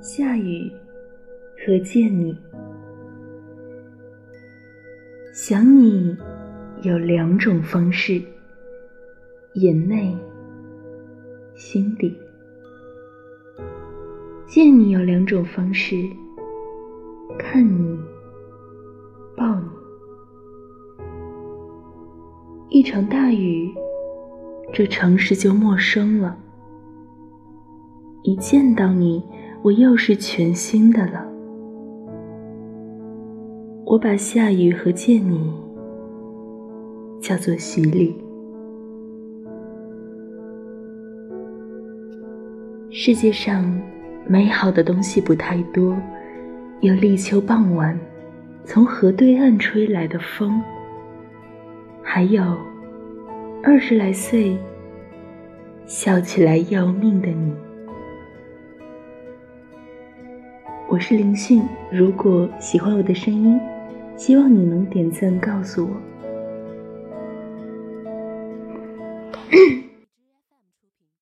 下雨和见你，想你有两种方式：眼内、心底；见你有两种方式：看你、抱你。一场大雨，这城市就陌生了。一见到你，我又是全新的了。我把下雨和见你叫做洗礼。世界上美好的东西不太多，有立秋傍晚从河对岸吹来的风，还有二十来岁笑起来要命的你。我是林迅，如果喜欢我的声音，希望你能点赞告诉我。